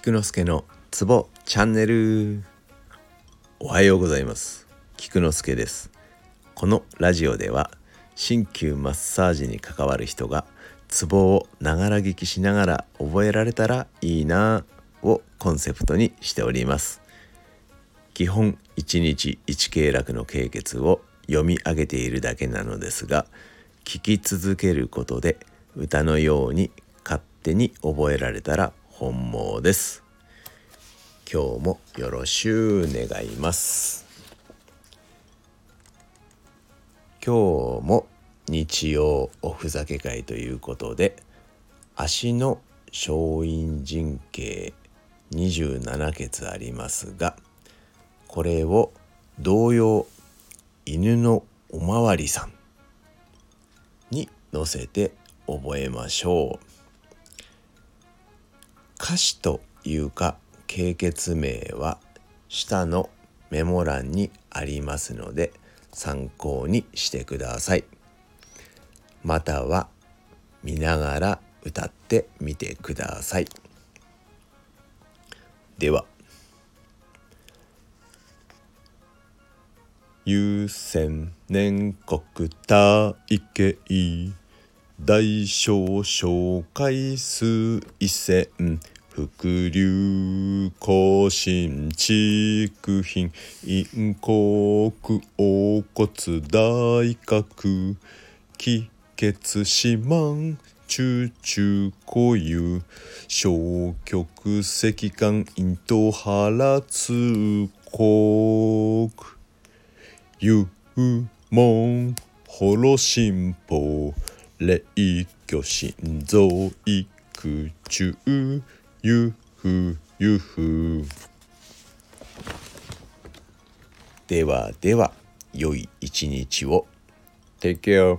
菊之助のツボチャンネル。おはようございます。菊之助です。このラジオでは鍼灸マッサージに関わる人がツボをながら聞きしながら覚えられたらいいなをコンセプトにしております。基本1日1経絡の経血を読み上げているだけなのですが聞き続けることで歌のように勝手に覚えられたら本望です今日もよろしゅう願います今日も日曜おふざけ会ということで足の小陰神経27穴ありますがこれを同様犬のおまわりさんに乗せて覚えましょう。歌詞というか経血名は下のメモ欄にありますので参考にしてください。または見ながら歌ってみてください。では優先年国体系。大小小回数一線伏流更新畜品陰国横骨大角気血四万中中固有消極石棺咽頭腹通国幽門ホ心法霊居心臓育中ゆふゆふではでは良い一日を。Take care